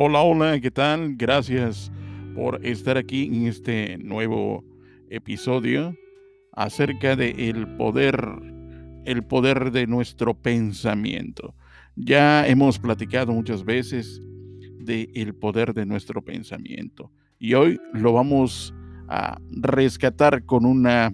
Hola, hola, ¿qué tal? Gracias por estar aquí en este nuevo episodio acerca de el poder, el poder de nuestro pensamiento. Ya hemos platicado muchas veces de el poder de nuestro pensamiento y hoy lo vamos a rescatar con una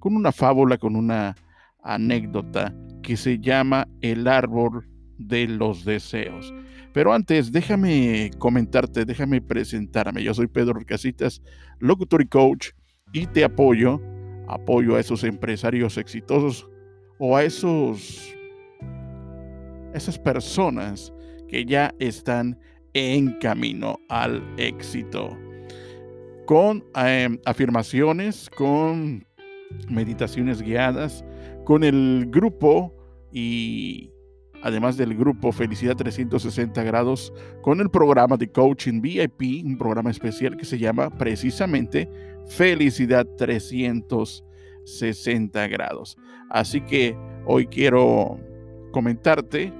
con una fábula, con una anécdota que se llama El árbol de los deseos. Pero antes, déjame comentarte, déjame presentarme. Yo soy Pedro Casitas, locutor y coach, y te apoyo, apoyo a esos empresarios exitosos o a esos, esas personas que ya están en camino al éxito. Con em, afirmaciones, con meditaciones guiadas, con el grupo y además del grupo Felicidad 360 grados, con el programa de coaching VIP, un programa especial que se llama precisamente Felicidad 360 grados. Así que hoy quiero comentarte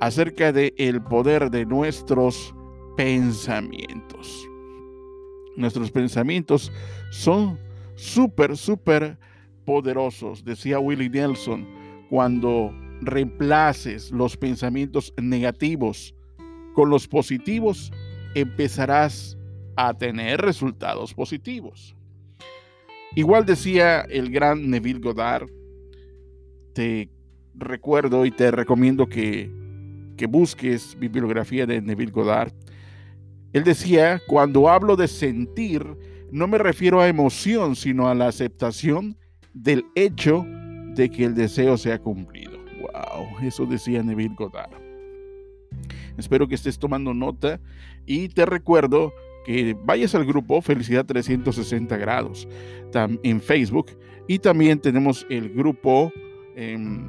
acerca de el poder de nuestros pensamientos. Nuestros pensamientos son súper, súper poderosos, decía Willie Nelson, cuando reemplaces los pensamientos negativos con los positivos, empezarás a tener resultados positivos. Igual decía el gran Neville Goddard, te recuerdo y te recomiendo que, que busques bibliografía de Neville Goddard. Él decía, cuando hablo de sentir, no me refiero a emoción, sino a la aceptación del hecho de que el deseo sea cumplido. Eso decía Neville Goddard. Espero que estés tomando nota y te recuerdo que vayas al grupo Felicidad 360 grados en Facebook y también tenemos el grupo em,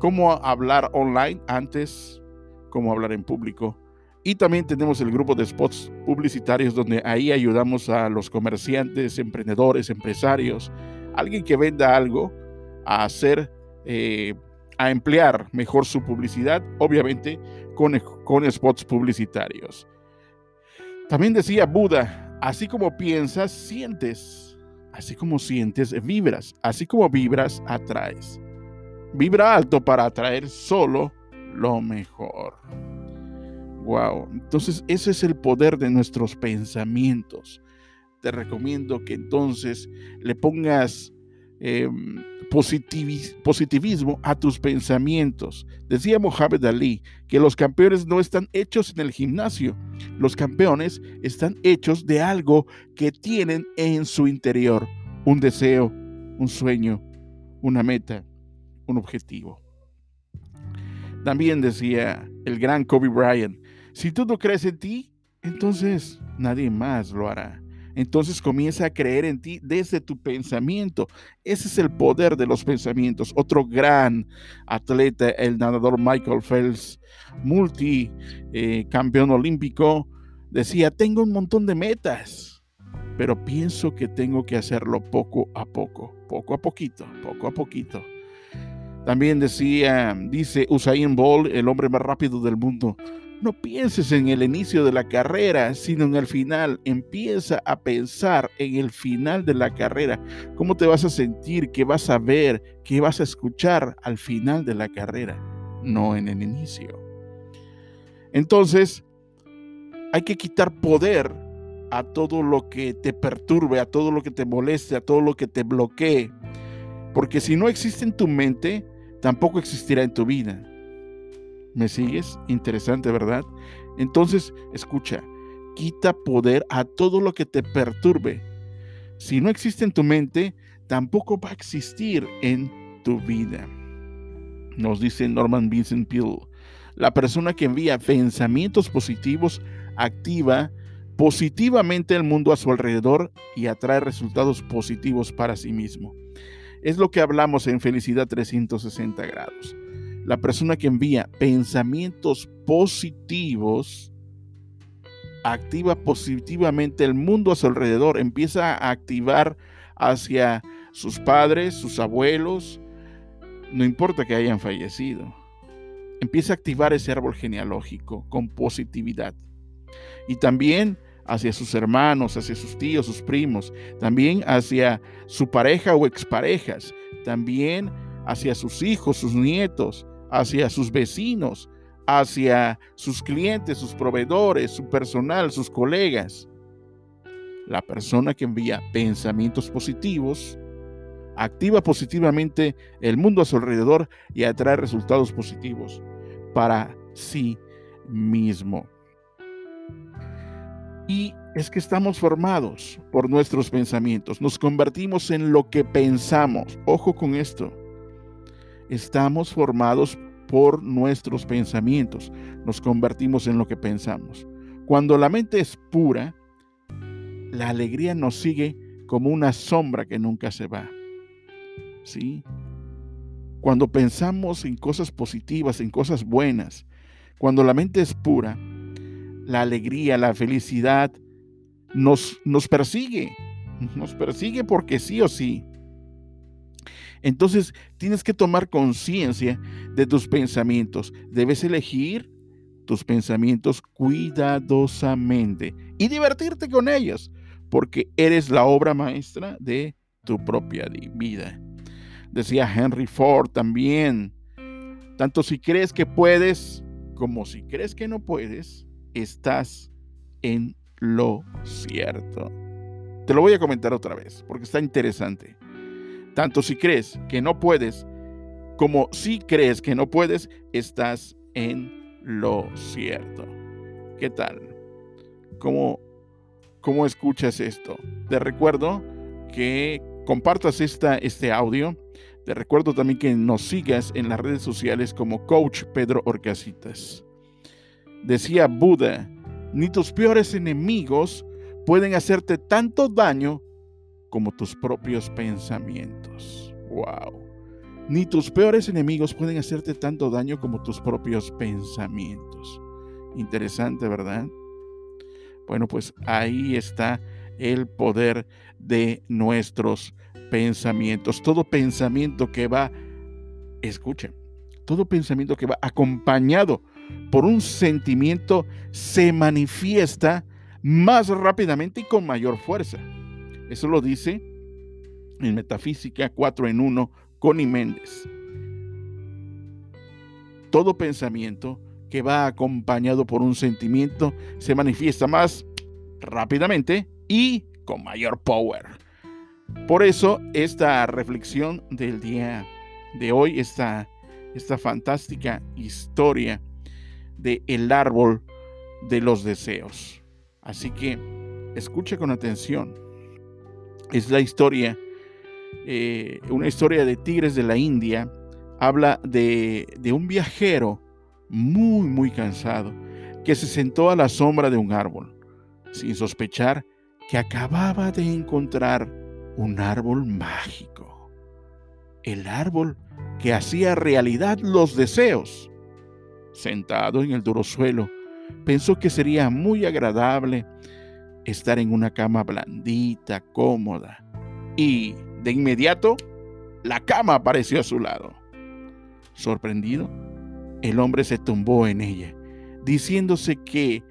Cómo hablar online antes, cómo hablar en público. Y también tenemos el grupo de spots publicitarios donde ahí ayudamos a los comerciantes, emprendedores, empresarios, alguien que venda algo a hacer eh, a emplear mejor su publicidad, obviamente con, con spots publicitarios. También decía Buda, así como piensas, sientes. Así como sientes, vibras. Así como vibras, atraes. Vibra alto para atraer solo lo mejor. Wow. Entonces, ese es el poder de nuestros pensamientos. Te recomiendo que entonces le pongas Em, positivismo a tus pensamientos. Decía Mohamed Ali que los campeones no están hechos en el gimnasio, los campeones están hechos de algo que tienen en su interior, un deseo, un sueño, una meta, un objetivo. También decía el gran Kobe Bryant, si tú no crees en ti, entonces nadie más lo hará entonces comienza a creer en ti desde tu pensamiento. Ese es el poder de los pensamientos. Otro gran atleta, el nadador Michael Phelps, multi eh, campeón olímpico, decía, tengo un montón de metas, pero pienso que tengo que hacerlo poco a poco, poco a poquito, poco a poquito. También decía, dice Usain Bolt, el hombre más rápido del mundo, no pienses en el inicio de la carrera, sino en el final. Empieza a pensar en el final de la carrera. ¿Cómo te vas a sentir? ¿Qué vas a ver? ¿Qué vas a escuchar al final de la carrera? No en el inicio. Entonces, hay que quitar poder a todo lo que te perturbe, a todo lo que te moleste, a todo lo que te bloquee. Porque si no existe en tu mente, tampoco existirá en tu vida. ¿Me sigues? Interesante, ¿verdad? Entonces, escucha, quita poder a todo lo que te perturbe. Si no existe en tu mente, tampoco va a existir en tu vida. Nos dice Norman Vincent Peale, la persona que envía pensamientos positivos activa positivamente el mundo a su alrededor y atrae resultados positivos para sí mismo. Es lo que hablamos en Felicidad 360 grados. La persona que envía pensamientos positivos activa positivamente el mundo a su alrededor, empieza a activar hacia sus padres, sus abuelos, no importa que hayan fallecido. empieza a activar ese árbol genealógico con positividad. Y también hacia sus hermanos, hacia sus tíos, sus primos, también hacia su pareja o exparejas, también hacia sus hijos, sus nietos, hacia sus vecinos, hacia sus clientes, sus proveedores, su personal, sus colegas. La persona que envía pensamientos positivos activa positivamente el mundo a su alrededor y atrae resultados positivos para sí mismo. Y es que estamos formados por nuestros pensamientos, nos convertimos en lo que pensamos. Ojo con esto. Estamos formados por nuestros pensamientos, nos convertimos en lo que pensamos. Cuando la mente es pura, la alegría nos sigue como una sombra que nunca se va. ¿Sí? Cuando pensamos en cosas positivas, en cosas buenas, cuando la mente es pura, la alegría, la felicidad nos, nos persigue, nos persigue porque sí o sí. Entonces tienes que tomar conciencia de tus pensamientos. Debes elegir tus pensamientos cuidadosamente y divertirte con ellos, porque eres la obra maestra de tu propia vida. Decía Henry Ford también, tanto si crees que puedes como si crees que no puedes, estás en lo cierto. Te lo voy a comentar otra vez, porque está interesante. Tanto si crees que no puedes, como si crees que no puedes, estás en lo cierto. ¿Qué tal? ¿Cómo, cómo escuchas esto? Te recuerdo que compartas esta, este audio. Te recuerdo también que nos sigas en las redes sociales como Coach Pedro Orcasitas. Decía Buda, ni tus peores enemigos pueden hacerte tanto daño como tus propios pensamientos. Wow. Ni tus peores enemigos pueden hacerte tanto daño como tus propios pensamientos. Interesante, ¿verdad? Bueno, pues ahí está el poder de nuestros pensamientos. Todo pensamiento que va, escuchen, todo pensamiento que va acompañado por un sentimiento se manifiesta más rápidamente y con mayor fuerza. Eso lo dice en Metafísica 4 en 1, Connie Méndez. Todo pensamiento que va acompañado por un sentimiento se manifiesta más rápidamente y con mayor power. Por eso esta reflexión del día de hoy, esta, esta fantástica historia de el árbol de los deseos. Así que escuche con atención es la historia, eh, una historia de tigres de la India. Habla de, de un viajero muy, muy cansado que se sentó a la sombra de un árbol, sin sospechar que acababa de encontrar un árbol mágico. El árbol que hacía realidad los deseos. Sentado en el duro suelo, pensó que sería muy agradable estar en una cama blandita, cómoda. Y de inmediato, la cama apareció a su lado. Sorprendido, el hombre se tumbó en ella, diciéndose que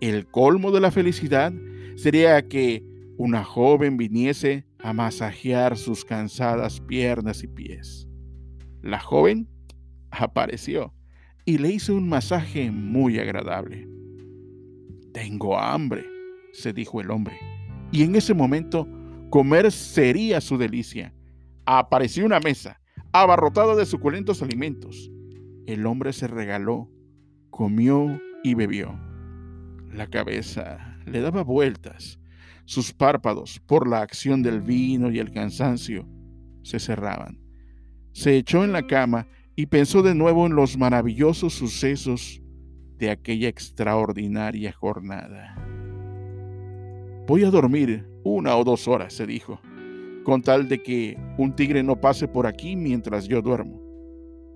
el colmo de la felicidad sería que una joven viniese a masajear sus cansadas piernas y pies. La joven apareció y le hizo un masaje muy agradable. Tengo hambre, se dijo el hombre. Y en ese momento comer sería su delicia. Apareció una mesa, abarrotada de suculentos alimentos. El hombre se regaló, comió y bebió. La cabeza le daba vueltas. Sus párpados, por la acción del vino y el cansancio, se cerraban. Se echó en la cama y pensó de nuevo en los maravillosos sucesos de aquella extraordinaria jornada. Voy a dormir una o dos horas, se dijo, con tal de que un tigre no pase por aquí mientras yo duermo.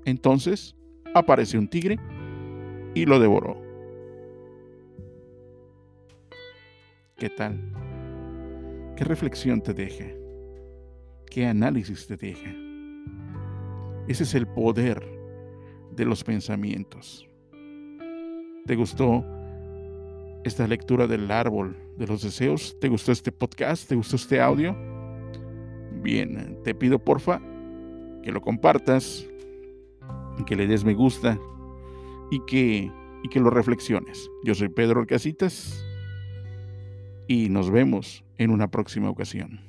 Entonces apareció un tigre y lo devoró. ¿Qué tal? ¿Qué reflexión te deja? ¿Qué análisis te deja? Ese es el poder de los pensamientos. ¿Te gustó esta lectura del árbol de los deseos? ¿Te gustó este podcast? ¿Te gustó este audio? Bien, te pido porfa que lo compartas, que le des me gusta y que, y que lo reflexiones. Yo soy Pedro Alcasitas y nos vemos en una próxima ocasión.